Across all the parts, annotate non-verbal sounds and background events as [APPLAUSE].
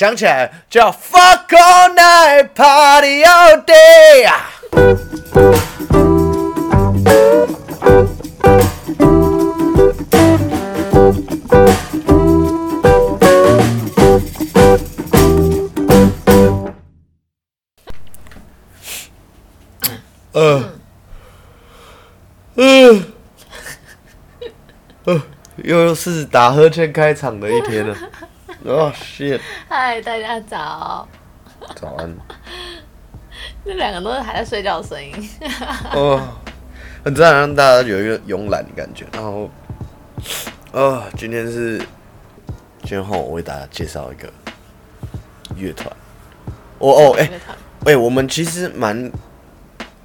想起来叫 Fuck all night party all day 啊！呃，嗯，呃，又是打呵欠开场的一天了。哦，shit！嗨，大家早！早安。[LAUGHS] 这两个都是还在睡觉的声音。哦，[LAUGHS] 很自然让大家有一个慵懒的感觉。然后，哦，今天是今天后我为大家介绍一个乐团。哦哦，哎、哎、我们其实蛮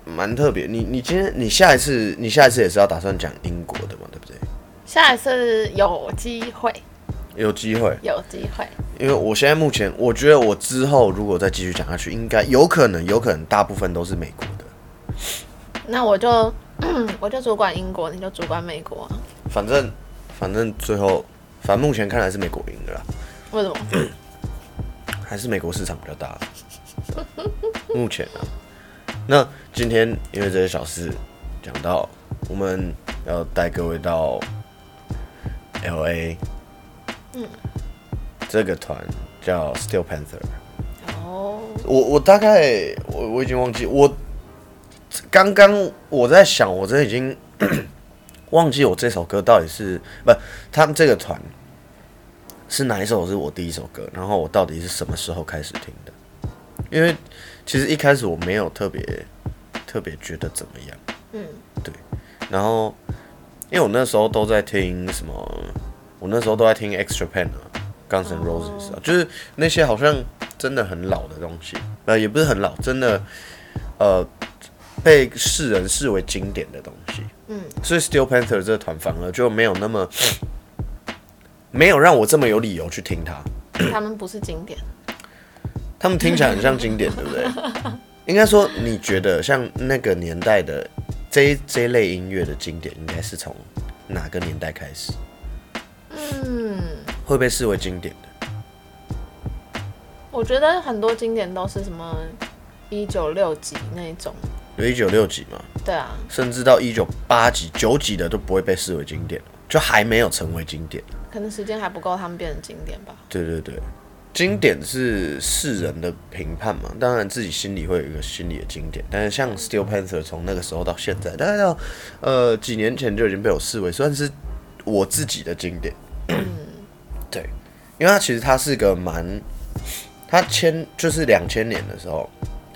蛮特别。你你今天你下一次你下一次也是要打算讲英国的嘛？对不对？下一次有机会，有机会，有机会。因为我现在目前我觉得我之后如果再继续讲下去，应该有可能有可能大部分都是美国的。那我就 [CLEARS THROAT] 我就主管英国，你就主管美国啊。反正反正最后，反正目前看来是美国赢的啦，为什么？[CLEARS THROAT] 还是美国市场比较大。[LAUGHS] 目前啊，那今天因为这些小事讲到，我们要带各位到 L A，嗯，这个团叫 Steel Panther。哦，我我大概我我已经忘记我刚刚我在想，我真的已经 [COUGHS] 忘记我这首歌到底是不他们这个团是哪一首是我第一首歌，然后我到底是什么时候开始听的？因为其实一开始我没有特别特别觉得怎么样，嗯，对，然后因为我那时候都在听什么，我那时候都在听 Extra Pan 啊，Guns N' Roses 啊，就是那些好像真的很老的东西，呃，也不是很老，真的，呃，被世人视为经典的东西。嗯，所以 Steel Panther 这个团反而就没有那么，[CLEARS THROAT] 没有让我这么有理由去听它。[COUGHS] 他们不是经典，他们听起来很像经典，对不对？[LAUGHS] 应该说，你觉得像那个年代的这这类音乐的经典，应该是从哪个年代开始嗯，会被视为经典的？我觉得很多经典都是什么一九六几那种。有一九六几嘛，对啊，甚至到一九八几、九几的都不会被视为经典，就还没有成为经典。可能时间还不够，他们变成经典吧。对对对，经典是世人的评判嘛，当然自己心里会有一个心理的经典。但是像 Steel Panther 从那个时候到现在，大概到呃几年前就已经被我视为算是我自己的经典。对，因为他其实他是个蛮，他千就是两千年的时候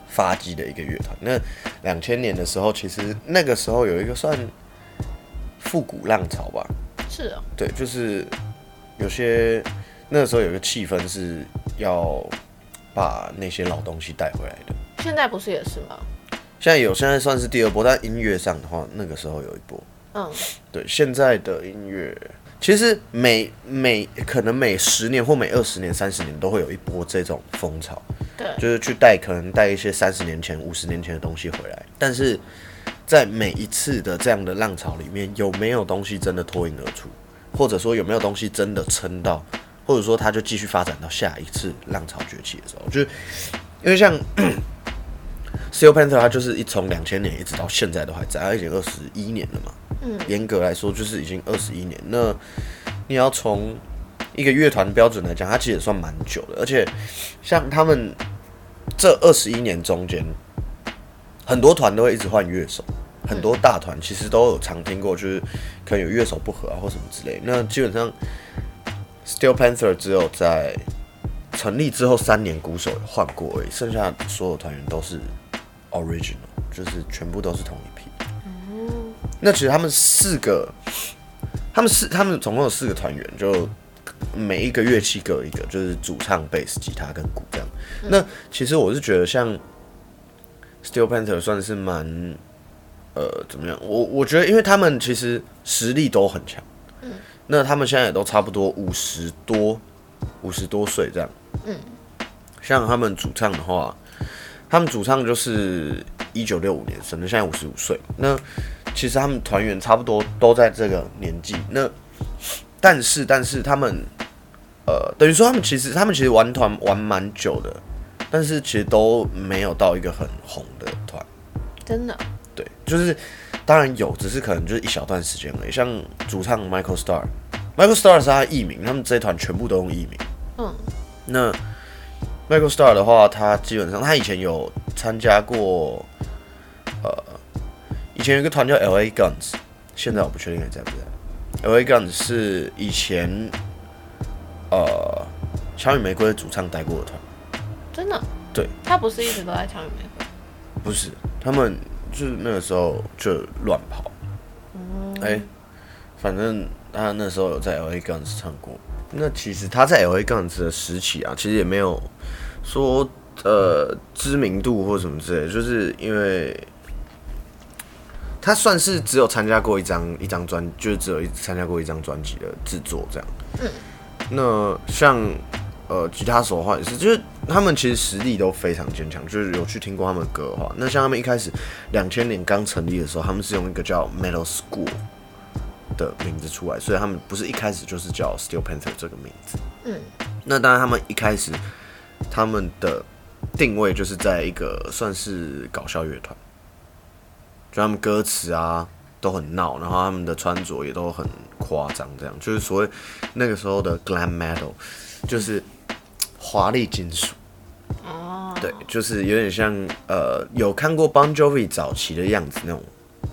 发迹的一个乐团。那两千年的时候，其实那个时候有一个算复古浪潮吧，是哦，对，就是有些那个时候有一个气氛是要把那些老东西带回来的。现在不是也是吗？现在有，现在算是第二波，但音乐上的话，那个时候有一波。嗯，对，现在的音乐其实每每可能每十年或每二十年、三十年都会有一波这种风潮，对，就是去带可能带一些三十年前、五十年前的东西回来。但是在每一次的这样的浪潮里面，有没有东西真的脱颖而出，或者说有没有东西真的撑到，或者说它就继续发展到下一次浪潮崛起的时候，就是因为像 [CLEARS THROAT] Steel Panther，它就是一从两千年一直到现在都还在，它已经二十一年了嘛。严格来说就是已经二十一年。那你要从一个乐团标准来讲，它其实也算蛮久的。而且像他们这二十一年中间，很多团都会一直换乐手，很多大团其实都有常听过，就是可能有乐手不合啊或什么之类。那基本上 Steel Panther 只有在成立之后三年鼓手换过而已，剩下所有团员都是 original，就是全部都是同一批。那其实他们四个，他们四他们总共有四个团员，就每一个乐器各有一个，就是主唱、贝斯、吉他跟鼓这样。那其实我是觉得像 Steel Panther 算是蛮呃怎么样？我我觉得，因为他们其实实力都很强，那他们现在也都差不多五十多五十多岁这样。嗯，像他们主唱的话，他们主唱就是一九六五年生的，现在五十五岁。那其实他们团员差不多都在这个年纪。那但是但是他们呃，等于说他们其实他们其实玩团玩蛮久的，但是其实都没有到一个很红的团。真的，对，就是当然有，只是可能就是一小段时间而已。像主唱 Michael Star，Michael Star 是他的艺名，他们这一团全部都用艺名。嗯，那 Michael Star 的话，他基本上他以前有参加过，呃，以前有一个团叫 L A Guns，现在我不确定还在不在。L A Guns 是以前呃枪与玫瑰的主唱带过的团，真的，对，他不是一直都在枪与玫瑰，不是他们就是那个时候就乱跑。哎、反正他那时候有在 L A Guns 唱过。那其实他在 L A Guns 的时期啊，其实也没有说呃知名度或什么之类，就是因为他算是只有参加过一张一张专，就是只有一参加过一张专辑的制作这样。嗯那像呃吉他手的话也是，就是他们其实实力都非常坚强，就是有去听过他们的歌的话，那像他们一开始两千年刚成立的时候，他们是用一个叫 Metal School 的名字出来，所以他们不是一开始就是叫 Steel Panther 这个名字。嗯，那当然他们一开始他们的定位就是在一个算是搞笑乐团，就他们歌词啊都很闹，然后他们的穿着也都很夸张，这样就是所谓那个时候的 glam metal，就是华丽金属。哦，对，就是有点像呃，有看过 Bon Jovi 早期的样子那种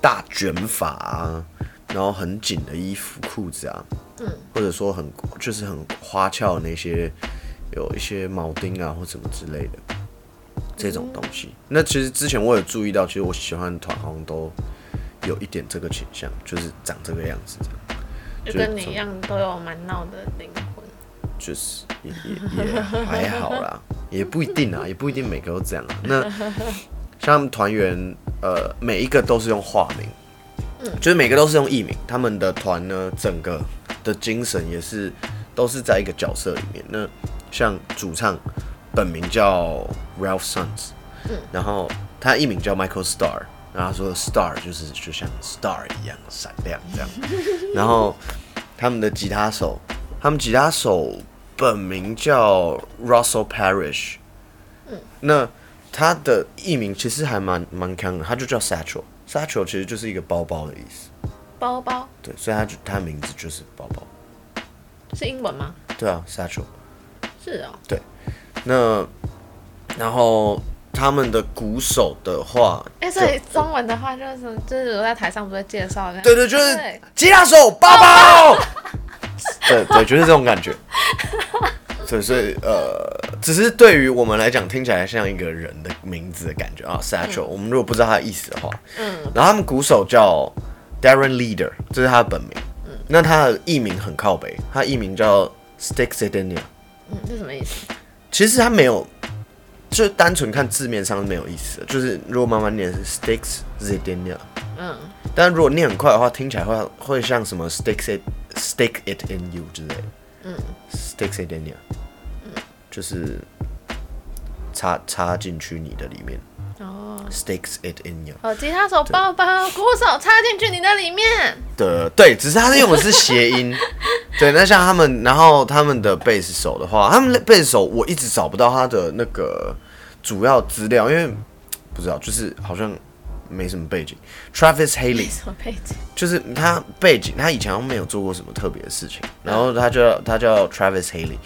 大卷发啊，然后很紧的衣服裤子啊，嗯，或者说很就是很花俏的那些有一些铆钉啊或什么之类的这种东西。那其实之前我有注意到，其实我喜欢的团好像都有一点这个倾向，就是长这个样子这样。就跟你一样都有蛮闹的灵魂。就是也也也还好啦，[LAUGHS] 也不一定啊，也不一定每个都这样啊。那像团员，呃，每一个都是用化名，就是每个都是用艺名。他们的团呢，整个的精神也是都是在一个角色里面。那像主唱本名叫 Ralph Sons，然后他艺名叫 Michael Star，然后他说 Star 就是就像 Star 一样闪亮这样。[LAUGHS] 然后他们的吉他手，他们吉他手本名叫 Russell Parrish，嗯。那他的艺名其实还蛮蛮强的，他就叫 Satchel，Satchel 其实就是一个包包的意思，包包？对，所以他就他的名字就是包包，是英文吗？对啊，Satchel。是哦，那然后他们的鼓手的话，哎、所以中文的话就是就是我在台上不是介绍的，对对，就是吉他手包包，[LAUGHS] 对对，就是这种感觉。对，所以呃，只是对于我们来讲，听起来像一个人的名字的感觉啊，Satchel。我们如果不知道他的意思的话，嗯，然后他们鼓手叫 Darren Leader，这是他的本名。嗯那他的艺名很靠北，他艺名叫 Sticks i d e n i a 嗯，这什么意思？其实它没有，就单纯看字面上是没有意思的。就是如果慢慢念是 Sticks Zidania，嗯，但如果念很快的话，听起来会会像什么 Sticks it Stick it in you 之类的。嗯，Sticks it in you，就是插插进去你的里面，，Sticks it in you。哦，吉他手包包，鼓手插进去你的里面，的对，只是他用的是谐音。[LAUGHS] 对，那像他们，然后他们的贝斯手的话，他们的贝斯手我一直找不到他的那个主要资料，因为不知道，就是好像没什么背景。Travis Haley 什么背景？就是他背景，他以前没有做过什么特别的事情，然后他叫他叫 Travis Haley，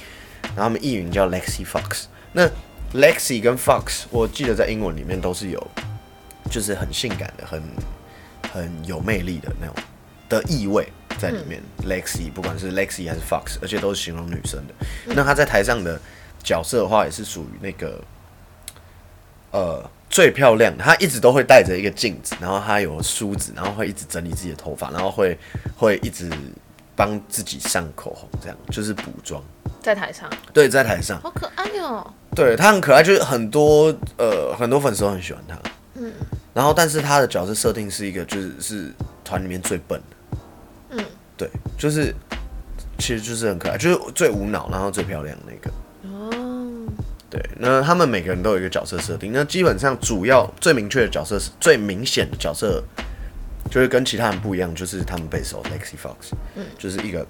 然后他们艺名叫 Lexi Fox。那 Lexi 跟 Fox，我记得在英文里面都是有，就是很性感的、很很有魅力的那种的意味在里面。Lexi 不管是 Lexi 还是 Fox，而且都是形容女生的。那她在台上的角色的话，也是属于那个呃最漂亮的。她一直都会带着一个镜子，然后她有梳子，然后会一直整理自己的头发，然后会会一直帮自己上口红，这样就是补妆。在台上，对，在台上，好可爱哦。对他很可爱，就是很多呃很多粉丝都很喜欢他。嗯然后，但是他的角色设定是一个，就是是团里面最笨的，嗯，对，就是其实就是很可爱，就是最无脑，然后最漂亮的那个。哦，对，那他们每个人都有一个角色设定，那基本上主要最明确的角色是最明显的角色，就是跟其他人不一样，就是他们贝手 Lexi Fox，嗯，就是一个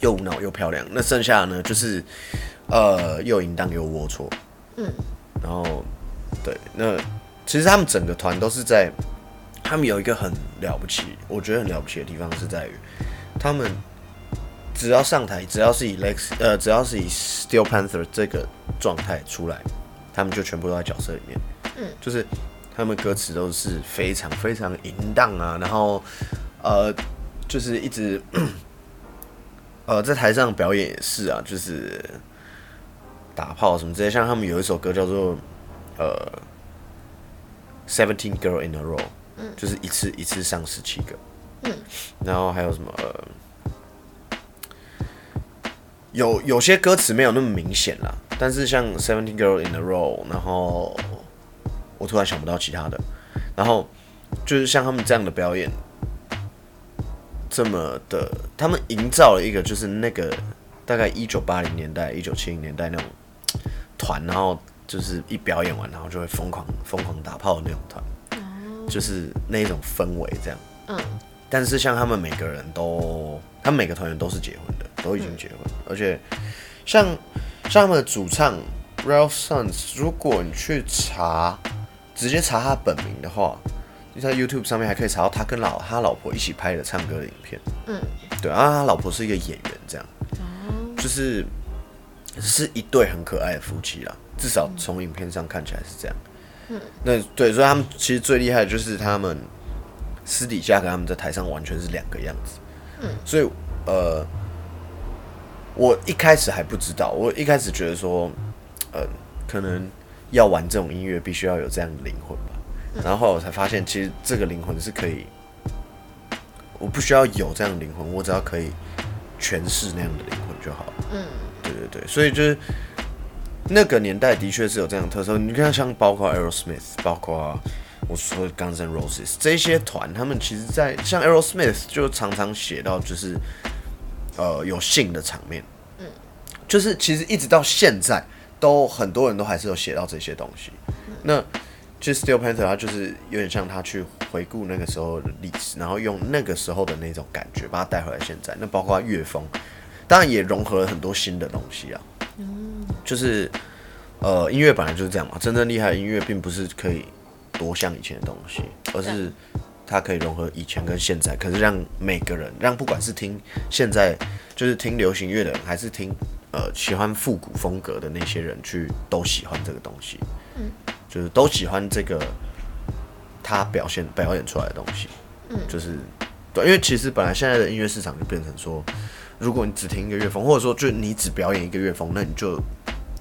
又无脑又漂亮。那剩下的呢，就是呃又淫荡又龌龊。嗯，然后对，那其实他们整个团都是在，他们有一个很了不起，我觉得很了不起的地方是在于，他们只要上台，只要是以 Lex 呃，只要是以 Steel Panther 这个状态出来，他们就全部都在角色里面。嗯，就是他们歌词都是非常非常淫荡啊，然后呃，就是一直呃在台上表演也是啊，就是打炮什么之类，像他们有一首歌叫做呃 Seventeen Girl in a Row，嗯，就是一次一次上十七个，嗯，然后还有什么？有有些歌词没有那么明显啦，但是像 Seventeen Girl in a Row，然后我突然想不到其他的，然后就是像他们这样的表演，这么的，他们营造了一个就是那个大概一九八零年代、一九七零年代那种团，然后就是一表演完，然后就会疯狂疯狂打炮的那种团，就是那种氛围这样。嗯，但是像他们每个人都，他们每个团员都是结婚的。都已经结婚，而且像像他们的主唱 Ralph Sons，如果你去查，直接查他本名的话，你在 YouTube 上面还可以查到他跟老他老婆一起拍的唱歌的影片。嗯，对啊，他老婆是一个演员，这样，就是是一对很可爱的夫妻啦，至少从影片上看起来是这样。嗯，那对，所以他们其实最厉害的就是他们私底下跟他们在台上完全是两个样子。嗯，所以呃。我一开始还不知道，我一开始觉得说，呃，可能要玩这种音乐必须要有这样的灵魂吧。然后我才发现，其实这个灵魂是可以，我不需要有这样的灵魂，我只要可以诠释那样的灵魂就好。嗯，对对对，所以就是那个年代的确是有这样的特色。你看，像包括 Aerosmith，包括我说 Guns N' Roses 这些团，他们其实，在像 Aerosmith 就常常写到就是。呃，有性的场面，嗯，就是其实一直到现在，都很多人都还是有写到这些东西。那其实 Steel Panther 他就是有点像他去回顾那个时候的历史，然后用那个时候的那种感觉把它带回来现在。那包括乐风，当然也融合了很多新的东西啊。嗯，就是呃，音乐本来就是这样嘛，真正厉害的音乐并不是可以多像以前的东西，而是。它可以融合以前跟现在，可是让每个人，让不管是听现在就是听流行乐的人，还是听呃喜欢复古风格的那些人，去都喜欢这个东西，嗯，就是都喜欢这个他表现表演出来的东西，嗯，就是对，因为其实本来现在的音乐市场就变成说，如果你只听一个乐风，或者说就你只表演一个乐风，那你就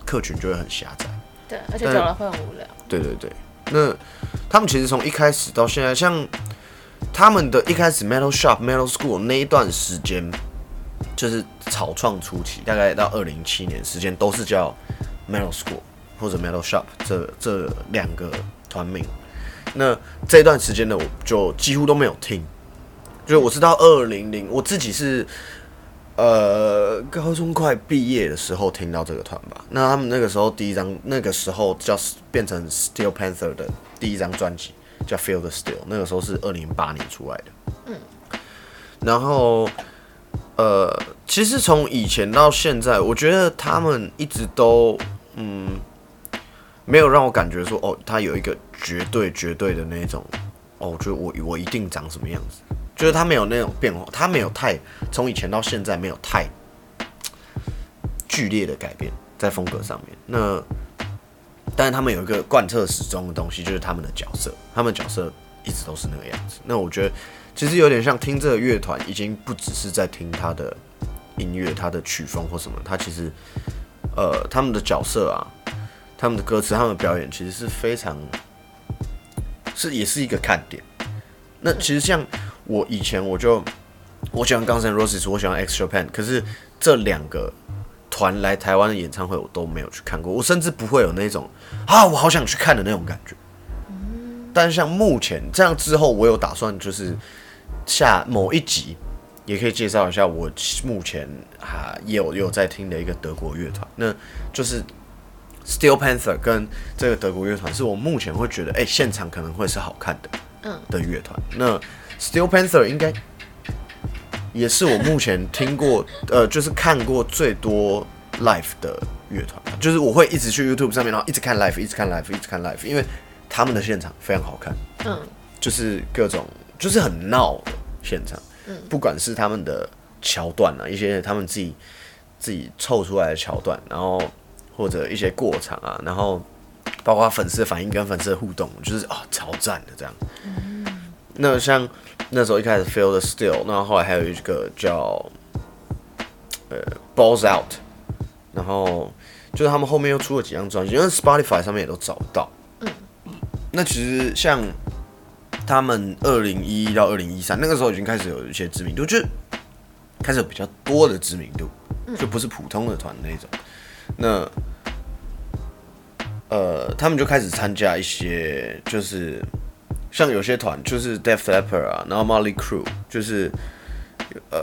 客群就会很狭窄，对，而且久了会很无聊，对对对，那他们其实从一开始到现在，像。他们的一开始 Metal Shop Metal School 那一段时间，就是草创初期，大概到二零一七年时间，都是叫 Metal School 或者 Metal Shop 这这两个团名。那这段时间呢，我就几乎都没有听，就是我是到二零零，我自己是呃高中快毕业的时候听到这个团吧。那他们那个时候第一张，那个时候叫变成 Steel Panther 的第一张专辑。叫 Feel the Steel，那个时候是二零零八年出来的。嗯，然后呃，其实从以前到现在，我觉得他们一直都嗯，没有让我感觉说哦，他有一个绝对绝对的那种哦，就我我一定长什么样子，就是他没有那种变化，他没有太从以前到现在没有太剧烈的改变在风格上面。那但是他们有一个贯彻始终的东西，就是他们的角色，他们角色一直都是那个样子。那我觉得其实有点像听这个乐团，已经不只是在听他的音乐、他的曲风或什么，他其实呃他们的角色啊、他们的歌词、他们的表演，其实是非常是也是一个看点。那其实像我以前我就我喜欢 Guns N' Roses，我喜欢 X Japan，可是这两个。团来台湾的演唱会我都没有去看过，我甚至不会有那种啊，我好想去看的那种感觉。但是像目前这样之后，我有打算就是下某一集也可以介绍一下我目前啊有有在听的一个德国乐团，那就是 Steel Panther 跟这个德国乐团是我目前会觉得哎现场可能会是好看的嗯。的乐团。那 Steel Panther 应该也是我目前听过呃，就是看过最多 live 的乐团，就是我会一直去 YouTube 上面，然后一直看 live，一直看 live，一直看 live，因为他们的现场非常好看，嗯，就是各种就是很闹的现场，嗯。不管是他们的桥段啊，一些他们自己自己凑出来的桥段，然后或者一些过场啊，然后包括粉丝的反应跟粉丝的互动，就是啊超赞的这样。那像那时候一开始 Feel the Still，那后来还有一个叫呃 Balls Out，然后就是他们后面又出了几张专辑，因为 Spotify 上面也都找得到。那其实像他们二零一一到二零一三那个时候已经开始有一些知名度，就开始有比较多的知名度，就不是普通的团那种。那呃，他们就开始参加一些，就是像有些团，就是 Def Leppard 啊，然后 Molly Crew，就是呃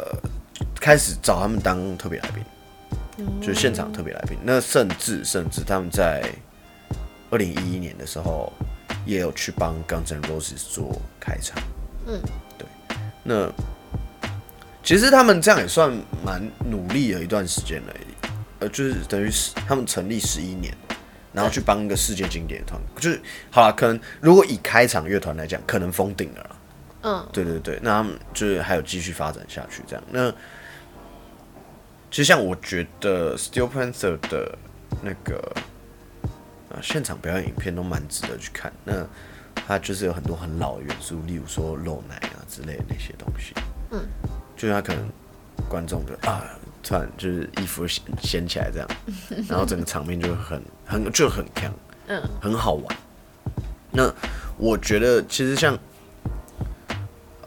开始找他们当特别来宾，就是现场特别来宾。那甚至甚至他们在二零一一年的时候，也有去帮 Guns N' Roses 做开场。嗯，对。那其实他们这样也算蛮努力了一段时间了，呃，就是等于是他们成立十一年，然后去帮一个世界经典团，就是好了，可能如果以开场乐团来讲，可能封顶了啦。嗯，对对对，那他们就是还有继续发展下去这样。那其实像我觉得 Steel Panther 的那个啊现场表演影片都蛮值得去看。那它就是有很多很老的元素，例如说露奶啊之类的那些东西。嗯，就是他可能观众的啊，突然就是衣服掀掀起来这样，然后整个场面就很很就很强，嗯，很好玩。那我觉得其实像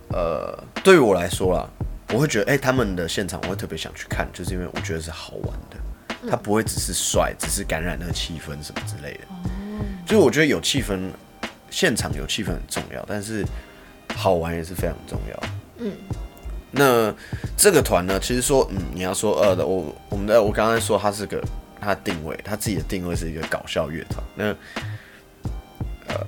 呃，对于我来说啦，我会觉得哎、他们的现场我会特别想去看，就是因为我觉得是好玩的，它不会只是帅，只是感染那个气氛什么之类的。就是我觉得有气氛，现场有气氛很重要，但是好玩也是非常重要。嗯，那这个团呢，其实说，嗯，你要说，呃，我我们的我刚才说它是个它的定位，它自己的定位是一个搞笑乐团。那呃，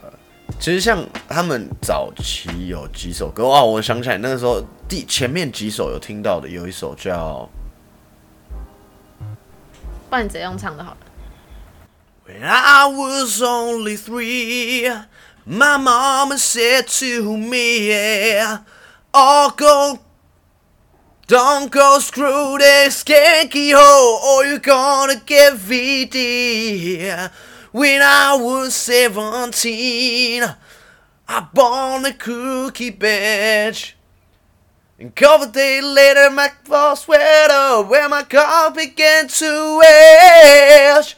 其实像他们早期有几首歌啊，我想起来那个时候第前面几首有听到的，有一首叫不然你直接用唱的好了。When I was only three, my mama said to me, "All go, don't go screw this skanky hole, or you're gonna get VD." When I was seventeen, I bought a cookie bench. And couple days later, my fall sweater where my car began to ash.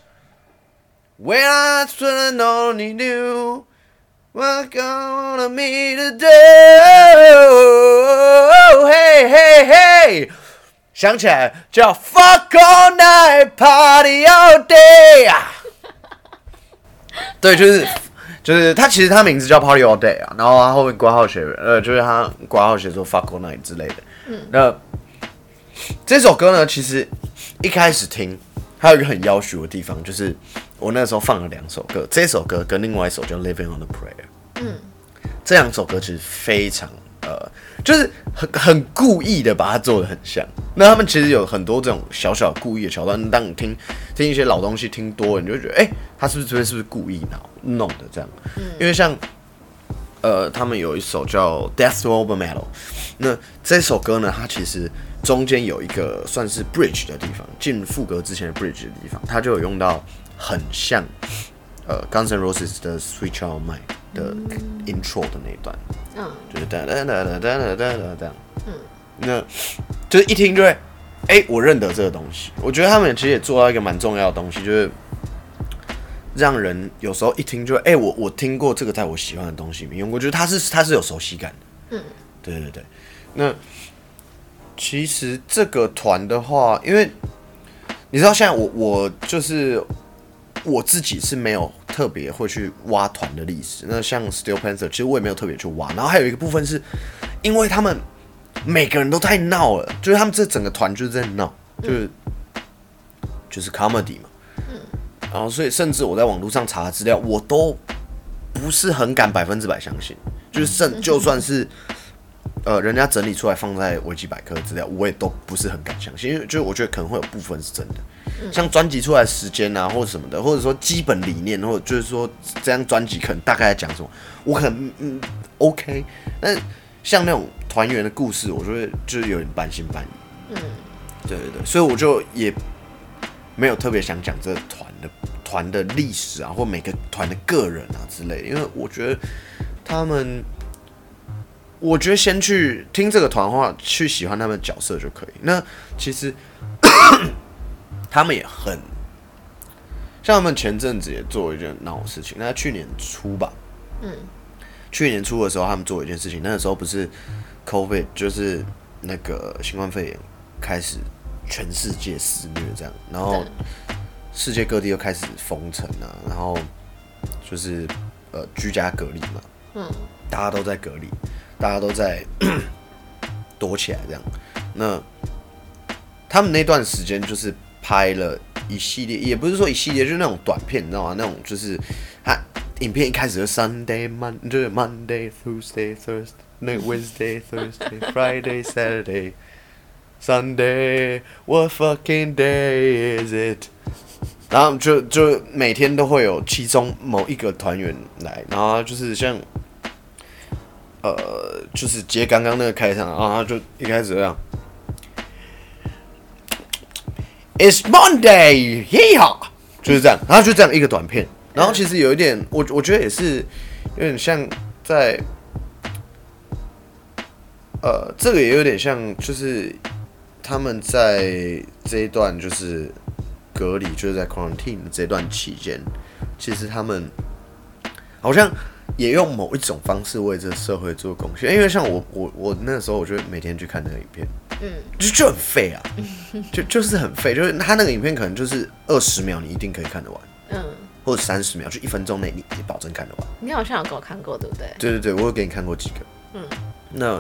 When I should only knew wanted me to do. Hey, hey, hey! 想起来叫 Fuck all night, party all day 啊！对，就是就是他其实他名字叫 Party All Day 啊，然后他后面挂号写呃，就是他挂号写说 Fuck All Night 之类的。嗯，那这首歌呢，其实一开始听，还有一个很要求的地方，就是我那时候放了两首歌，这首歌跟另外一首叫 Living on the Prayer。嗯，这两首歌其实非常呃，就是很很故意的把它做的很像。那他们其实有很多这种小小故意的桥段，当你听听一些老东西听多了，你就会觉得，哎、他是不是这边是不是故意闹弄的这样？因为像呃，他们有一首叫《Death Over Metal》，那这首歌呢，它其实中间有一个算是 bridge 的地方，进副歌之前的 bridge 的地方，它就有用到很像呃 Guns N' Roses 的 Switch On My 的 Intro 的那一段，嗯，就是哒哒哒哒哒哒哒哒，嗯，那就是一听就会，哎、我认得这个东西。我觉得他们其实也做到一个蛮重要的东西，就是。让人有时候一听就哎、我我听过这个，在我喜欢的东西里面我觉得他它是它是有熟悉感的。嗯，对对对。那其实这个团的话，因为你知道，现在我我就是我自己是没有特别会去挖团的历史。那像 Steel Panther，其实我也没有特别去挖。然后还有一个部分是，因为他们每个人都太闹了，就是他们这整个团就是在闹，就是、就是 comedy 嘛。嗯然后所以甚至我在网络上查资料，我都不是很敢百分之百相信，就是甚就算是呃，人家整理出来放在维基百科的资料，我也都不是很敢相信，因为就是我觉得可能会有部分是真的，像专辑出来时间啊，或者什么的，或者说基本理念，或者就是说这张专辑可能大概在讲什么，我可能嗯 OK，但像那种团员的故事，我就会就是有点半信半疑。嗯，对对对，所以我就也没有特别想讲这个团的团的历史啊，或每个团的个人啊之类的，因为我觉得他们，我觉得先去听这个团的话，去喜欢他们的角色就可以。那其实他们也很像他们前阵子也做一件闹的事情，那去年初吧，嗯，去年初的时候他们做一件事情，那个时候不是 COVID 就是那个新冠肺炎开始全世界肆虐这样，然后世界各地又开始封城啊，然后就是呃居家隔离嘛，嗯，大家都在隔离，大家都在躲起来这样，那他们那段时间就是拍了一系列，也不是说一系列，就是那种短片，你知道吗？那种就是他影片一开始就 Sunday Mon 就是 Monday Tuesday Thursday 那个 Wednesday Thursday Friday Saturday Sunday What fucking day is it？然后就就每天都会有其中某一个团员来，然后就是像呃，就是接刚刚那个开场，然后他就一开始这样。It's Monday，耶哈，就是这样，然后就这样一个短片，然后其实有一点，我我觉得也是有点像在，呃，这个也有点像，就是他们在这一段就是隔离，就是在 quarantine 这段期间，其实他们好像也用某一种方式为这个社会做贡献，因为像我我我那个时候，我就每天去看那个影片。嗯，就就很废啊，就就是很废，就是他那个影片可能就是二十秒，你一定可以看得完，嗯，或者三十秒，就一分钟内你你保证看得完。你好像有给我看过，对不对？对对对，我有给你看过几个，嗯，那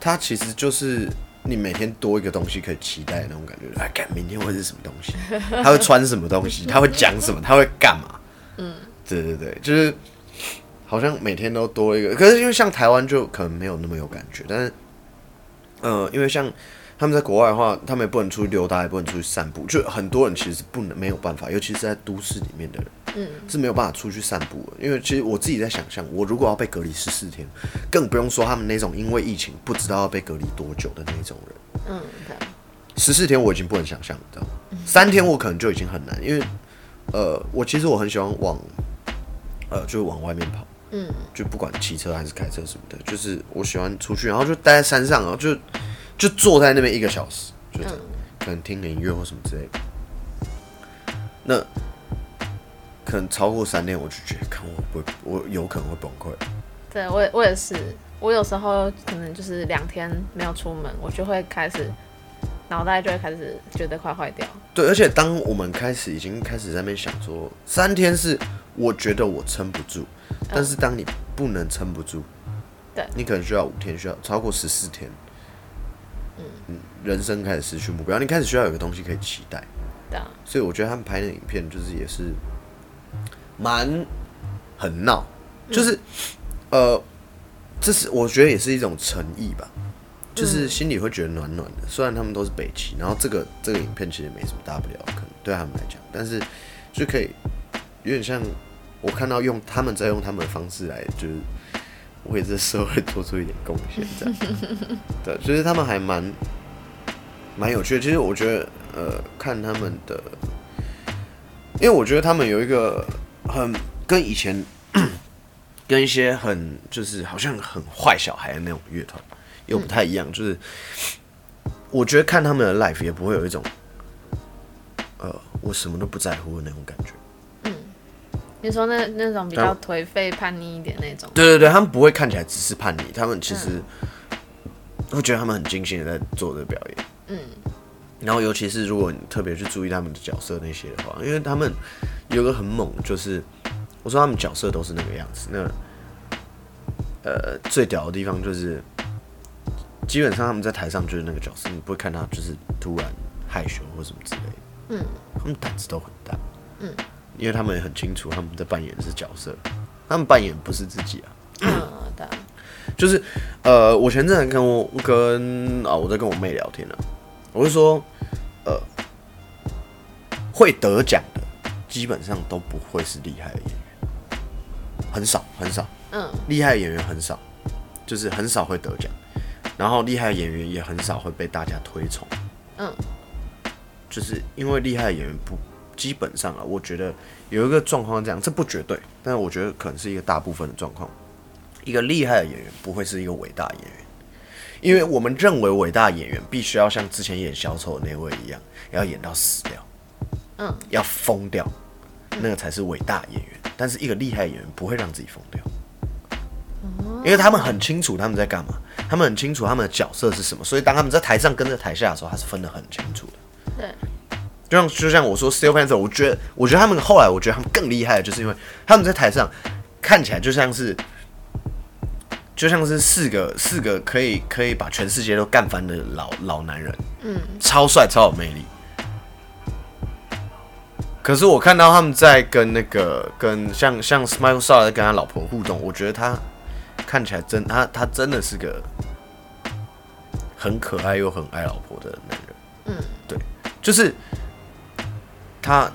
他其实就是你每天多一个东西可以期待的那种感觉，哎，看明天会是什么东西，[LAUGHS] 他会穿什么东西，他会讲什么，他会干嘛？嗯，对对对，就是好像每天都多一个，可是因为像台湾就可能没有那么有感觉，但是。呃，因为像他们在国外的话，他们也不能出去溜达，也不能出去散步，就很多人其实是不能没有办法，尤其是在都市里面的人，嗯，是没有办法出去散步的。因为其实我自己在想象，我如果要被隔离十四天，更不用说他们那种因为疫情不知道要被隔离多久的那种人，嗯，十四天我已经不能想象，知道三天我可能就已经很难，因为呃，我其实我很喜欢往呃，就是往外面跑。嗯，就不管骑车还是开车什么的，就是我喜欢出去，然后就待在山上啊，就就坐在那边一个小时，就这样，可能听音乐或什么之类的。那可能超过三天，我就觉得，看我不会，我有可能会崩溃。对我，我也是，我有时候可能就是两天没有出门，我就会开始脑袋就会开始觉得快坏掉。对，而且当我们开始已经开始在那边想说，三天是我觉得我撑不住。但是当你不能撑不住，对，你可能需要五天，需要超过十四天，嗯人生开始失去目标，你开始需要有个东西可以期待，对啊，所以我觉得他们拍那影片就是也是蛮很闹，就是呃，这是我觉得也是一种诚意吧，就是心里会觉得暖暖的。虽然他们都是北齐，然后这个这个影片其实没什么大不了，可能对他们来讲，但是就可以有点像。我看到用他们在用他们的方式来，就是为这社会做出一点贡献，这样。对，其实他们还蛮蛮有趣的。其实我觉得，呃，看他们的，因为我觉得他们有一个很跟以前跟一些很就是好像很坏小孩的那种乐团又不太一样，就是我觉得看他们的 life 也不会有一种呃我什么都不在乎的那种感觉。你说那那种比较颓废、叛逆一点那种？对对对，他们不会看起来只是叛逆，他们其实会觉得他们很精心的在做这个表演。嗯，然后尤其是如果你特别去注意他们的角色那些的话，因为他们有个很猛，就是我说他们角色都是那个样子。那呃，最屌的地方就是，基本上他们在台上就是那个角色，你不会看他就是突然害羞或什么之类的。嗯，他们胆子都很大。嗯。因为他们也很清楚他们在扮演的是角色，他们扮演不是自己啊。嗯，对。就是呃，我前阵子跟我跟啊，我在跟我妹聊天呢、我就说，呃，会得奖的基本上都不会是厉害的演员，很少很少，嗯，厉害的演员很少，就是很少会得奖，然后厉害的演员也很少会被大家推崇，嗯，就是因为厉害的演员不基本上啊，我觉得有一个状况这样，这不绝对，但是我觉得可能是一个大部分的状况。一个厉害的演员不会是一个伟大的演员，因为我们认为伟大的演员必须要像之前演小丑的那位一样，要演到死掉，嗯，要疯掉，那个才是伟大的演员。但是一个厉害的演员不会让自己疯掉，因为他们很清楚他们在干嘛，他们很清楚他们的角色是什么，所以当他们在台上跟在台下的时候，他是分得很清楚的。对，就像就像我说，Steel Panther，我觉得我觉得他们后来我觉得他们更厉害的，就是因为他们在台上看起来就像是就像是四个四个可以可以把全世界都干翻的老老男人，嗯，超帅超有魅力。可是我看到他们在跟那个跟像像 Smile Star 在跟他老婆互动，我觉得他看起来真他他真的是个很可爱又很爱老婆的男人。嗯，对，就是他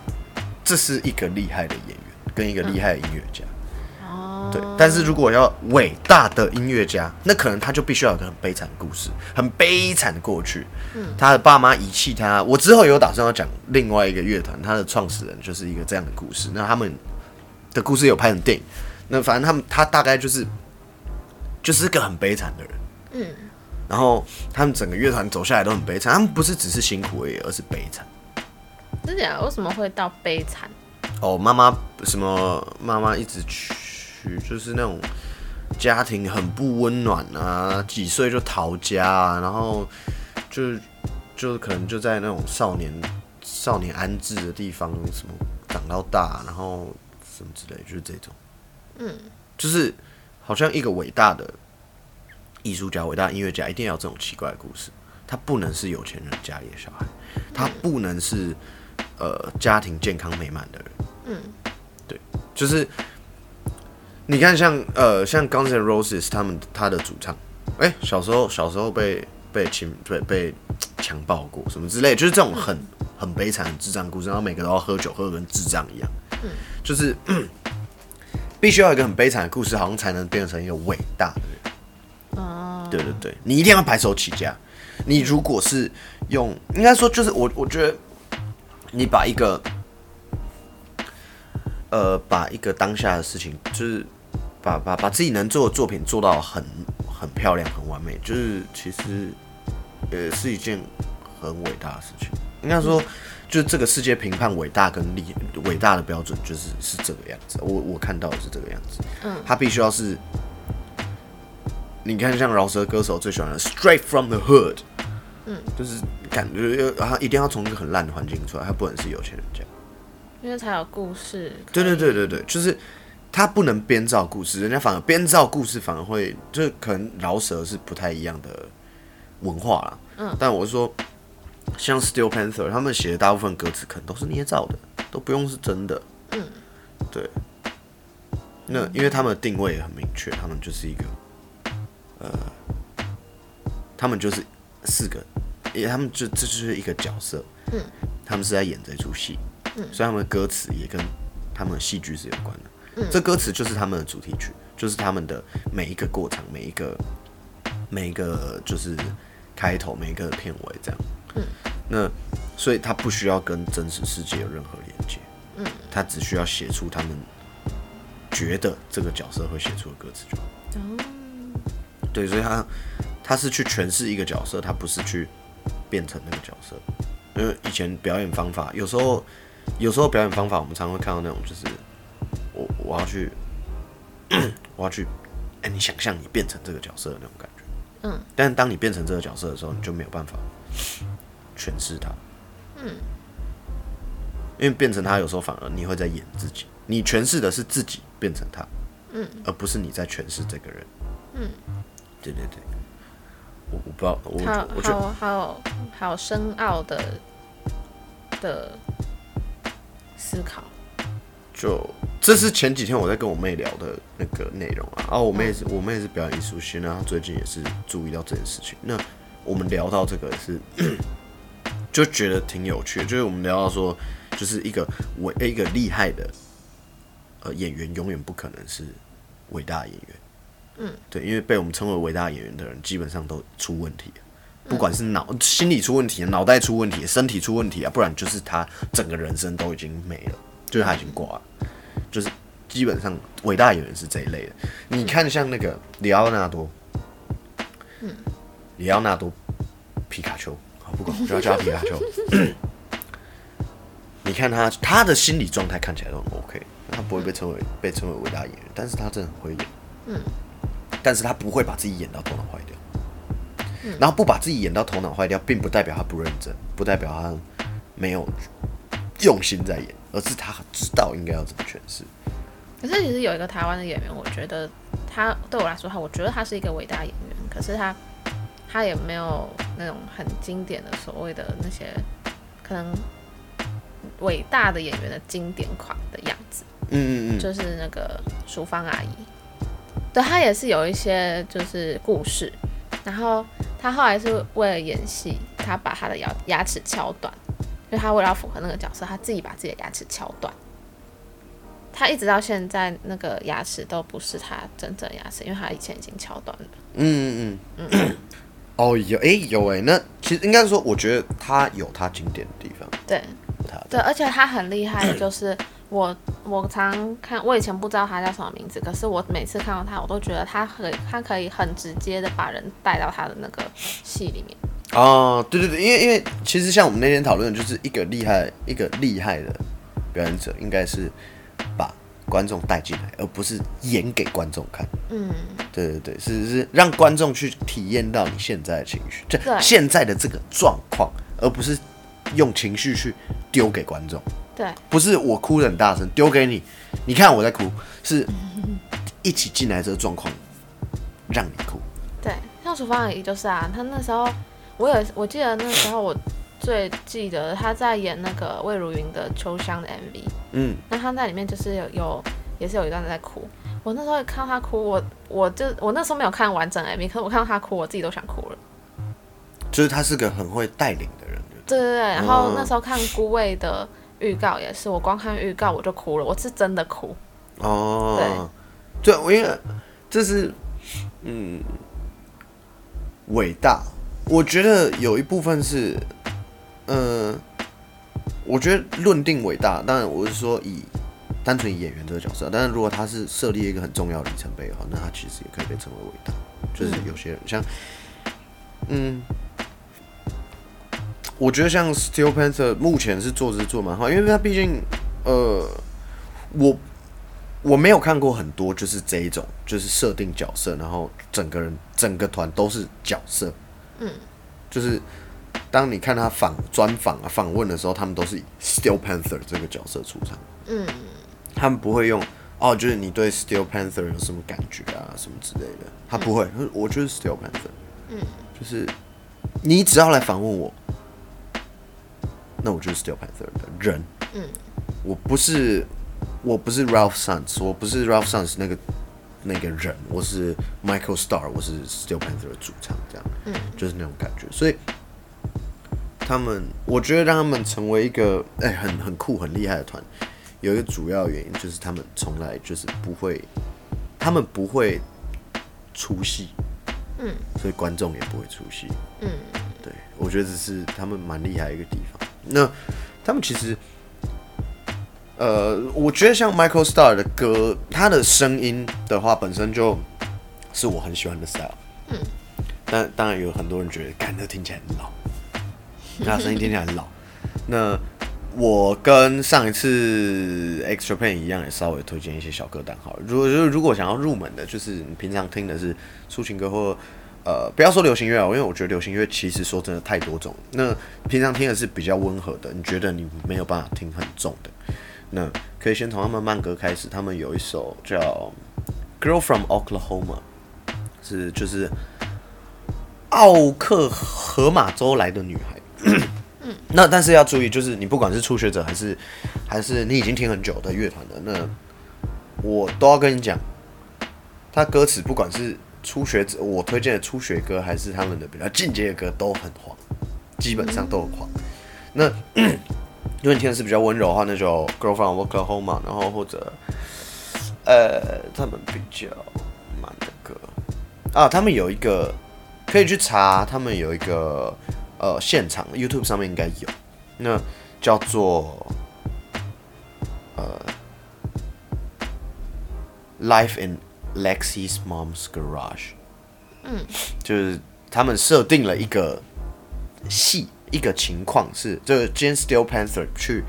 这是一个厉害的演员跟一个厉害的音乐家。哦，对，但是如果要伟大的音乐家，那可能他就必须要有个很悲惨的故事，很悲惨的过去。嗯他的爸妈遗弃他。我之后有打算要讲另外一个乐团，他的创始人就是一个这样的故事。那他们的故事有拍成电影。那反正他们他大概就是就是个很悲惨的人。嗯，然后他们整个乐团走下来都很悲惨，他们不是只是辛苦而已，而是悲惨。真的？为什么会到悲惨？哦，妈妈什么妈妈一直去，就是那种家庭很不温暖啊，几岁就逃家啊，然后就就可能就在那种少年少年安置的地方，什么长到大，然后什么之类，就是这种，嗯，就是好像一个伟大的艺术家、伟大的音乐家，一定要有这种奇怪的故事。他不能是有钱人家里的小孩，他不能是呃家庭健康美满的人。嗯，对，就是你看像呃像 Guns N' Roses 他们他的主唱，哎、小时候小时候被被侵被被强暴过什么之类，就是这种很很悲惨、很智障的故事，然后每个都要喝酒，喝的跟智障一样，嗯就是 [CLEARS THROAT] 必须要有一个很悲惨的故事，好像才能变成一个伟大的人。哦，对对对，你一定要白手起家。你如果是用，应该说就是我，我觉得你把一个，呃，把一个当下的事情，就是把把把自己能做的作品做到很很漂亮、很完美，就是其实呃是一件很伟大的事情。应该说，就是这个世界评判伟大跟厉伟大的标准，就是是这个样子。我我看到的是这个样子。嗯，他必须要是。你看，像饶舌歌手最喜欢的 “straight from the hood”，嗯，就是感觉他一定要从一个很烂的环境出来，他不能是有钱人家。因为才有故事。对对对对对，就是他不能编造故事，人家反而编造故事反而会，就是可能饶舌是不太一样的文化啦。嗯，但我是说，像 Steel Panther 他们写的大部分歌词可能都是捏造的，都不用是真的。嗯，对。那因为他们的定位也很明确，他们就是一个，呃，他们就是四个，也他们就这就是一个角色。嗯，他们是在演这出戏。嗯所以他们的歌词也跟他们的戏剧是有关的。嗯这歌词就是他们的主题曲，就是他们的每一个过场，每一个每一个就是开头，每一个片尾这样。嗯，那所以他不需要跟真实世界有任何连接。嗯，他只需要写出他们觉得这个角色会写出的歌词就好。哦，对，所以他他是去诠释一个角色，他不是去变成那个角色。因为以前表演方法，有时候有时候表演方法，我们常常会看到那种，就是我我要去 [COUGHS] 我要去，哎、你想象你变成这个角色的那种感觉。嗯。但是当你变成这个角色的时候，你就没有办法诠释它。嗯。因为变成他，有时候反而你会在演自己，你诠释的是自己变成他，嗯，而不是你在诠释这个人。嗯，对对对，我我不知道，我好我觉得好好好深奥的的思考。就这是前几天我在跟我妹聊的那个内容啊。啊，我妹也是，我妹也是表演艺术系，那她最近也是注意到这件事情。那我们聊到这个是，[COUGHS] 就觉得挺有趣的，就是我们聊到说，就是一个伟一个厉害的呃演员，永远不可能是伟大演员。嗯，对，因为被我们称为伟大演员的人，基本上都出问题了。不管是脑心理出问题、脑袋出问题、身体出问题啊，不然就是他整个人生都已经没了，就是他已经挂了，就是基本上伟大演员是这一类的。你看像那个里奥纳多，嗯，里奥纳多皮卡丘，好不管我就要叫他皮卡丘。[LAUGHS] 你看他他的心理状态看起来都很 OK，他不会被称为被称为伟大演员，但是他真的很会演，嗯，但是他不会把自己演到头脑坏掉。然后不把自己演到头脑坏掉，并不代表他不认真，不代表他没有用心在演，而是他知道应该要怎么诠释。可是其实有一个台湾的演员，我觉得他对我来说，他我觉得他是一个伟大演员。可是他他也没有那种很经典的所谓的那些可能伟大的演员的经典款的样子。嗯嗯嗯，就是那个淑芳阿姨，对他也是有一些就是故事。然后他后来是为了演戏，他把他的牙牙齿敲断，因为他为了要符合那个角色，他自己把自己的牙齿敲断。他一直到现在那个牙齿都不是他真正牙齿，因为他以前已经敲断了。嗯嗯嗯。哦，有哎有哎，那其实应该说，我觉得他有他经典的地方。对。对，而且他很厉害，就是。我我常看，我以前不知道他叫什么名字，可是我每次看到他，我都觉得他很他可以很直接的把人带到他的那个戏里面。哦，对对对，因为因为其实像我们那天讨论，就是一个厉害一个厉害的表演者，应该是把观众带进来，而不是演给观众看。嗯，对对对，是是让观众去体验到你现在的情绪，就现在的这个状况，而不是用情绪去丢给观众。对，不是我哭的很大声丢给你，你看我在哭，是一起进来这个状况让你哭。对，像楚芳阿姨就是啊，她那时候我有我记得那时候我最记得她在演那个魏如云的《秋香》的 MV，嗯，那她在里面就是有有也是有一段在哭，我那时候看到她哭，我我就我那时候没有看完整 MV，可是我看到她哭，我自己都想哭了。就是她是个很会带领的人。对对对，然后那时候看孤味的。预告也是，我光看预告我就哭了，我是真的哭。哦，对，对，我因为这是嗯伟大，我觉得有一部分是，嗯，我觉得论定伟大，当然我是说以单纯以演员这个角色，但是如果他是设立一个很重要的里程碑的话，那他其实也可以被称为伟大。就是有些人像，嗯。我觉得像 Steel Panther 目前是做是做蛮好，因为他毕竟，呃，我我没有看过很多就是这一种，就是设定角色，然后整个人整个团都是角色，嗯，就是当你看他访专访啊访问的时候，他们都是以 Steel Panther 这个角色出场，嗯，他们不会用哦，就是你对 Steel Panther 有什么感觉啊什么之类的，他不会，我就是 Steel Panther，嗯，就是你只要来访问我。那我就是 Steel Panther 的人，嗯，我不是，我不是 Ralph Sans，我不是 Ralph Sans 那个那个人，我是 Michael Star，我是 Steel Panther 的主唱，这样，嗯，就是那种感觉。所以他们，我觉得让他们成为一个哎很很酷很厉害的团，有一个主要原因就是他们从来就是不会，他们不会出戏，嗯，所以观众也不会出戏，嗯，对，我觉得这是他们蛮厉害一个地方。那他们其实，呃，我觉得像 Michael Star 的歌，他的声音的话，本身就是我很喜欢的 style。嗯。但当然有很多人觉得，干，那听起来很老，[LAUGHS] 那声音听起来很老。那我跟上一次 Extra Pain 一样，也稍微推荐一些小歌单好了。如果就如果想要入门的，就是你平常听的是抒情歌或。呃，不要说流行乐啊，因为我觉得流行乐其实说真的太多种。那平常听的是比较温和的，你觉得你没有办法听很重的，那可以先从他们慢歌开始。他们有一首叫《Girl from Oklahoma》，是就是奥克荷马州来的女孩。嗯，那但是要注意，就是你不管是初学者还是还是你已经听很久的乐团的，那我都要跟你讲，他歌词不管是初学者我推荐的初学歌，还是他们的比较进阶的歌，都很黄，基本上都很黄。那 [CLEARS THROAT] 如果你听的是比较温柔的话，那就 Girl from Oklahoma，然后或者呃他们比较慢的歌啊，他们有一个可以去查，他们有一个呃现场 YouTube 上面应该有，那叫做呃 Life in Lexi's Mom's Garage，嗯，[LAUGHS] 就是他们设定了一个戏。一个情况是，就是 Jane Steel Panther 去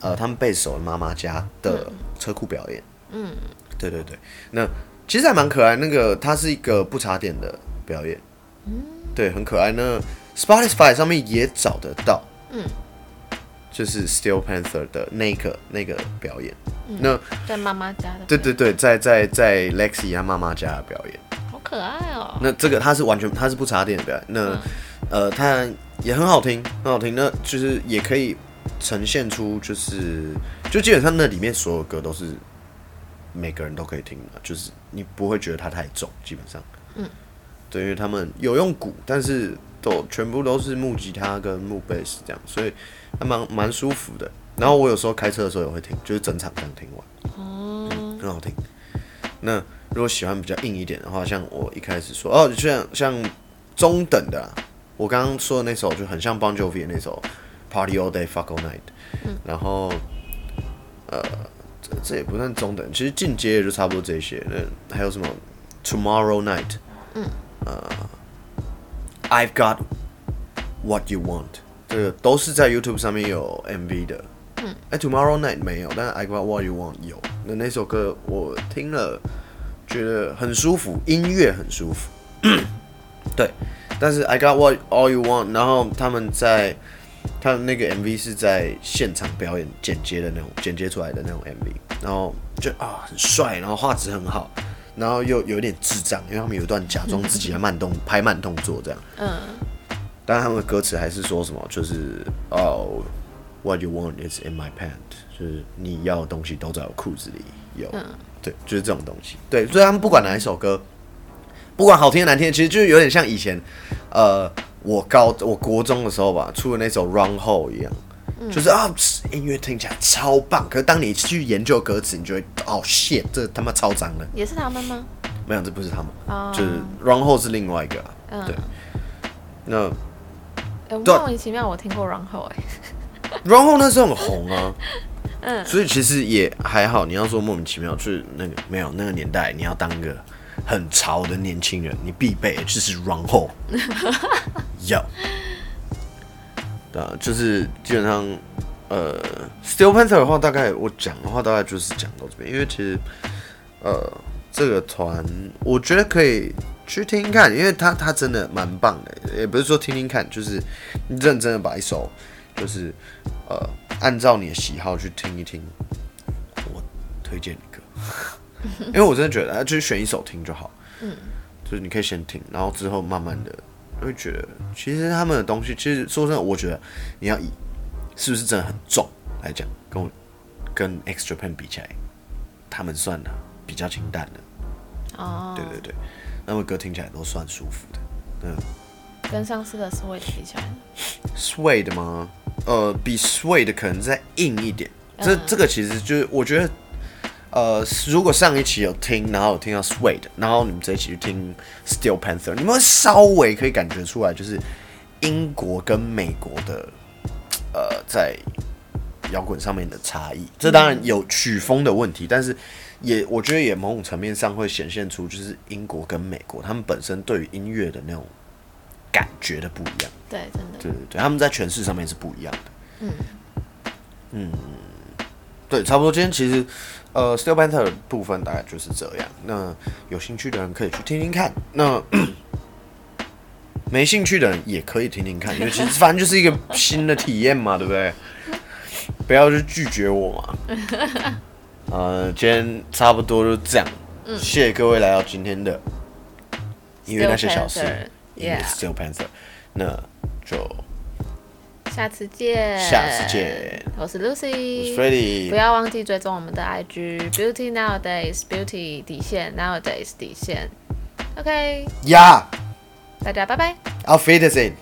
呃他们贝斯手的妈妈家的车库表演。嗯，对对对，那其实还蛮可爱。那个它是一个不插电的表演，嗯，对，很可爱。那 Spotify 上面也找得到，嗯，就是 Steel Panther 的那个那个表演。那在妈妈家的，对对对，在在在 Lexi 他妈妈家的表演，好可爱哦。那这个它是完全它是不插电的表演。那呃，它也很好听，很好听。那就是也可以呈现出，就是就基本上那里面所有歌都是每个人都可以听的，就是你不会觉得它太重，基本上。嗯。对，因为他们有用鼓，但是都全部都是木吉他跟木贝斯这样，所以还蛮蛮舒服的。然后我有时候开车的时候也会听，就是整场这样听完。哦。很好听。那如果喜欢比较硬一点的话，像我一开始说哦，像像中等的。我刚刚说的那首就很像 Bon Jovi 的那首 Party All Day Fuck All Night，然后呃这这也不算中等，其实进阶也就差不多这些。那还有什么 Tomorrow Night，嗯，呃 I've Got What You Want，这个都是在 YouTube 上面有 MV 的。嗯，哎 Tomorrow Night 没有，但是 I Got What You Want 有。那那首歌我听了觉得很舒服，音乐很舒服。对。但是 I got what all you want，然后他们在他的那个 MV 是在现场表演剪接的那种剪接出来的那种 MV，然后就啊很帅，然后画质很好， 然后又有点智障，因为他们有一段假装自己在慢动拍慢动作这样。嗯。但他们的歌词还是说什么，就是哦，What you want is in my pant，就是你要的东西都在我裤子里有。嗯。对，就是这种东西。对，所以他们不管哪一首歌。不管好听难听，其实就是有点像以前，呃，我高我国中的时候吧，出的那首《Run Hole》一样，就是啊，音乐听起来超棒，可是当你去研究歌词，你就会哦，shit，这他妈超脏的。也是他们吗？没有，这不是他们，就是《Run Hole》是另外一个。嗯，对。那，莫名其妙，我听过《Run Hole》哎，《Run Hole》那时候很红啊。[LAUGHS] 嗯，所以其实也还好。你要说莫名其妙，就是那个没有那个年代，你要当个。很潮的年轻人，你必备就是 run hole，有，[LAUGHS] 对啊，就是基本上，呃，Steel Panther 的话，大概我讲的话，大概就是讲到这边，因为其实，呃，这个团我觉得可以去听听看，因为他他真的蛮棒的，也不是说听听看，就是认真的把一首，就是呃，按照你的喜好去听一听，我推荐你歌。[LAUGHS] 因为我真的觉得，就是选一首听就好。嗯，就是你可以先听，然后之后慢慢的会觉得，其实他们的东西，其实说真的，我觉得你要以是不是真的很重来讲，跟我跟 Extra Pen 比起来，他们算的比较清淡的。哦，对对对，那么歌听起来都算舒服的。嗯，跟上次的 Sway 比起来，Sway 的吗？呃，比 Sway 的可能再硬一点。这这个其实就是我觉得。呃，如果上一期有听，然后有听到 Suede，然后你们这一期去听 Steel Panther，你们稍微可以感觉出来，就是英国跟美国的呃在摇滚上面的差异。这当然有曲风的问题，但是也我觉得也某种层面上会显现出，就是英国跟美国他们本身对于音乐的那种感觉的不一样。对，真的。对对对，他们在诠释上面是不一样的。嗯嗯，对，差不多。今天其实。呃，Steel Panther 的部分大概就是这样。那有兴趣的人可以去听听看，那没兴趣的人也可以听听看，因为其实反正就是一个新的体验嘛，对不对？不要去拒绝我嘛。呃，今天差不多就这样。谢谢各位来到今天的因为那些小事，音乐 Steel Panther。那就下次见，下次见。我是 Lucy，我是 Freddy 不要忘记追踪我们的 IG Beauty Nowadays Beauty 底线 Nowadays 底线。OK，呀大家拜拜。，Auf Wiedersehen。